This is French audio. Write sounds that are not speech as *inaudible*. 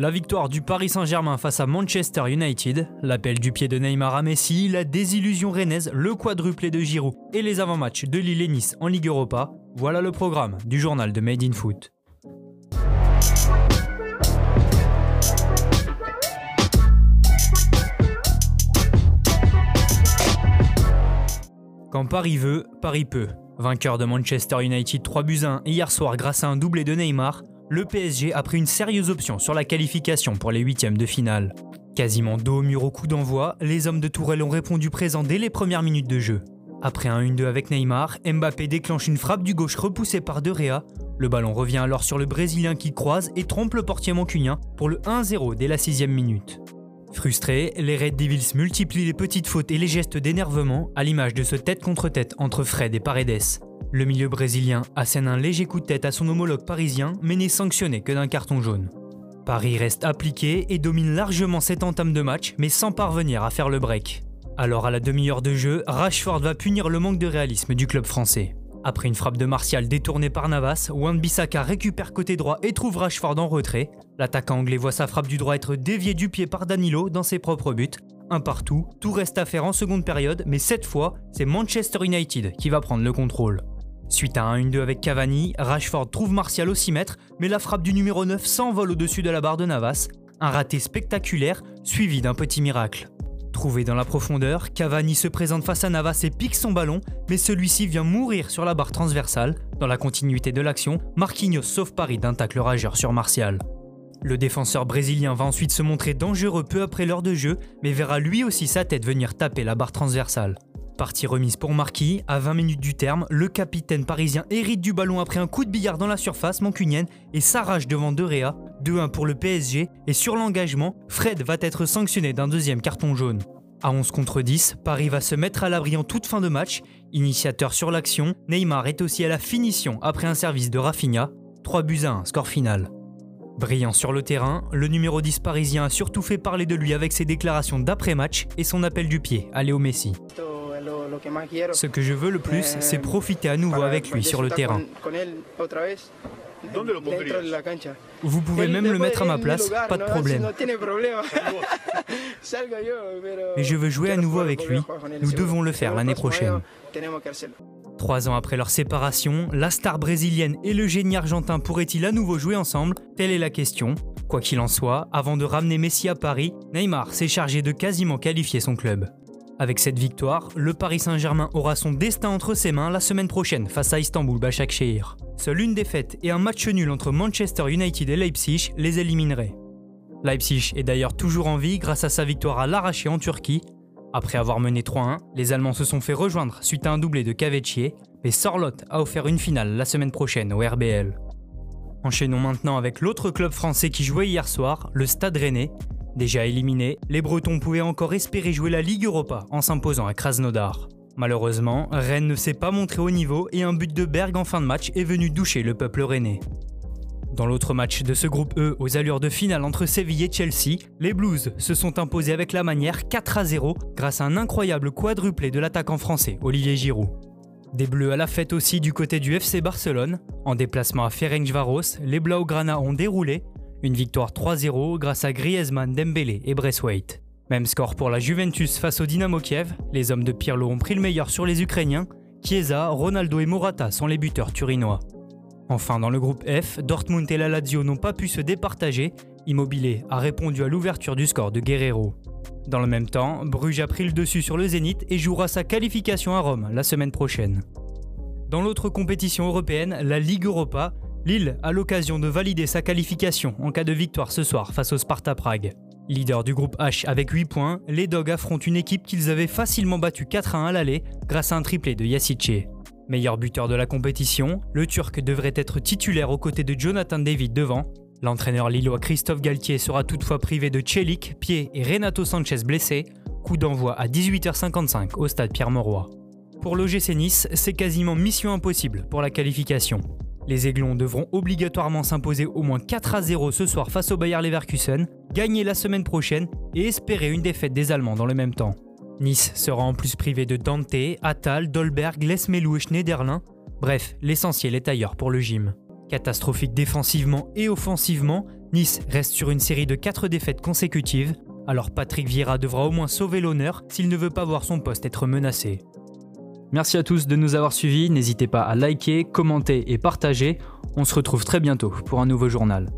La victoire du Paris Saint-Germain face à Manchester United, l'appel du pied de Neymar à Messi, la désillusion rennaise, le quadruplé de Giroud et les avant-matchs de Lille et Nice en Ligue Europa, voilà le programme du journal de Made in Foot. Quand Paris veut, Paris peut. Vainqueur de Manchester United 3 buts 1 hier soir grâce à un doublé de Neymar, le PSG a pris une sérieuse option sur la qualification pour les huitièmes de finale. Quasiment dos au mur au coup d'envoi, les hommes de Tourelle ont répondu présent dès les premières minutes de jeu. Après un 1-2 avec Neymar, Mbappé déclenche une frappe du gauche repoussée par De Rea. Le ballon revient alors sur le Brésilien qui croise et trompe le portier mancunien pour le 1-0 dès la sixième minute. Frustrés, les Red Devils multiplient les petites fautes et les gestes d'énervement à l'image de ce tête contre tête entre Fred et Paredes. Le milieu brésilien assène un léger coup de tête à son homologue parisien, mais n'est sanctionné que d'un carton jaune. Paris reste appliqué et domine largement cette entame de match, mais sans parvenir à faire le break. Alors à la demi-heure de jeu, Rashford va punir le manque de réalisme du club français. Après une frappe de Martial détournée par Navas, Wan-Bissaka récupère côté droit et trouve Rashford en retrait. L'attaquant anglais voit sa frappe du droit être déviée du pied par Danilo dans ses propres buts. Un partout, tout reste à faire en seconde période, mais cette fois, c'est Manchester United qui va prendre le contrôle. Suite à un 1-2 avec Cavani, Rashford trouve Martial au 6 mètres, mais la frappe du numéro 9 s'envole au-dessus de la barre de Navas. Un raté spectaculaire, suivi d'un petit miracle. Trouvé dans la profondeur, Cavani se présente face à Navas et pique son ballon, mais celui-ci vient mourir sur la barre transversale. Dans la continuité de l'action, Marquinhos sauve Paris d'un tacle rageur sur Martial. Le défenseur brésilien va ensuite se montrer dangereux peu après l'heure de jeu, mais verra lui aussi sa tête venir taper la barre transversale. Partie remise pour Marquis, à 20 minutes du terme, le capitaine parisien hérite du ballon après un coup de billard dans la surface mancunienne et s'arrache devant De Rea, 2-1 pour le PSG, et sur l'engagement, Fred va être sanctionné d'un deuxième carton jaune. À 11 contre 10, Paris va se mettre à l'abri en toute fin de match. Initiateur sur l'action, Neymar est aussi à la finition après un service de Rafinha. 3 buts à 1, score final. Brillant sur le terrain, le numéro 10 parisien a surtout fait parler de lui avec ses déclarations d'après-match et son appel du pied à Léo Messi. Ce que je veux le plus, c'est profiter à nouveau avec lui sur le terrain. Vous pouvez même le mettre à ma place, pas de problème. *laughs* Mais je veux jouer à nouveau avec lui. Nous devons le faire l'année prochaine. Trois ans après leur séparation, la star brésilienne et le génie argentin pourraient-ils à nouveau jouer ensemble? Telle est la question. Quoi qu'il en soit, avant de ramener Messi à Paris, Neymar s'est chargé de quasiment qualifier son club. Avec cette victoire, le Paris Saint-Germain aura son destin entre ses mains la semaine prochaine face à Istanbul Başakşehir. Seule une défaite et un match nul entre Manchester United et Leipzig les éliminerait. Leipzig est d'ailleurs toujours en vie grâce à sa victoire à l'arraché en Turquie. Après avoir mené 3-1, les Allemands se sont fait rejoindre suite à un doublé de Cavecchie, mais Sorlot a offert une finale la semaine prochaine au RBL. Enchaînons maintenant avec l'autre club français qui jouait hier soir, le Stade Rennais, Déjà éliminés, les Bretons pouvaient encore espérer jouer la Ligue Europa en s'imposant à Krasnodar. Malheureusement, Rennes ne s'est pas montré au niveau et un but de Berg en fin de match est venu doucher le peuple rennais. Dans l'autre match de ce groupe E aux allures de finale entre Séville et Chelsea, les Blues se sont imposés avec la manière 4 à 0 grâce à un incroyable quadruplé de l'attaquant français Olivier Giroud. Des Bleus à la fête aussi du côté du FC Barcelone. En déplacement à Ferencvaros, les Blaugrana ont déroulé une victoire 3-0 grâce à Griezmann, Dembélé et Braithwaite. Même score pour la Juventus face au Dynamo Kiev. Les hommes de Pirlo ont pris le meilleur sur les Ukrainiens. Chiesa, Ronaldo et Morata sont les buteurs turinois. Enfin, dans le groupe F, Dortmund et la Lazio n'ont pas pu se départager. Immobilier a répondu à l'ouverture du score de Guerrero. Dans le même temps, Bruges a pris le dessus sur le Zénith et jouera sa qualification à Rome la semaine prochaine. Dans l'autre compétition européenne, la Ligue Europa, Lille a l'occasion de valider sa qualification en cas de victoire ce soir face au Sparta Prague. Leader du groupe H avec 8 points, les Dogs affrontent une équipe qu'ils avaient facilement battue 4 à 1 à l'aller grâce à un triplé de Yassice. Meilleur buteur de la compétition, le Turc devrait être titulaire aux côtés de Jonathan David devant. L'entraîneur lillois Christophe Galtier sera toutefois privé de Celik, Pied et Renato Sanchez blessés. Coup d'envoi à 18h55 au stade Pierre-Mauroy. Pour l'OGC Nice, c'est quasiment mission impossible pour la qualification. Les Aiglons devront obligatoirement s'imposer au moins 4 à 0 ce soir face au Bayer Leverkusen, gagner la semaine prochaine et espérer une défaite des Allemands dans le même temps. Nice sera en plus privé de Dante, Attal, Dolberg, Lesmelou et Schneiderlin. Bref, l'essentiel est ailleurs pour le gym. Catastrophique défensivement et offensivement, Nice reste sur une série de 4 défaites consécutives, alors Patrick Vieira devra au moins sauver l'honneur s'il ne veut pas voir son poste être menacé. Merci à tous de nous avoir suivis, n'hésitez pas à liker, commenter et partager, on se retrouve très bientôt pour un nouveau journal.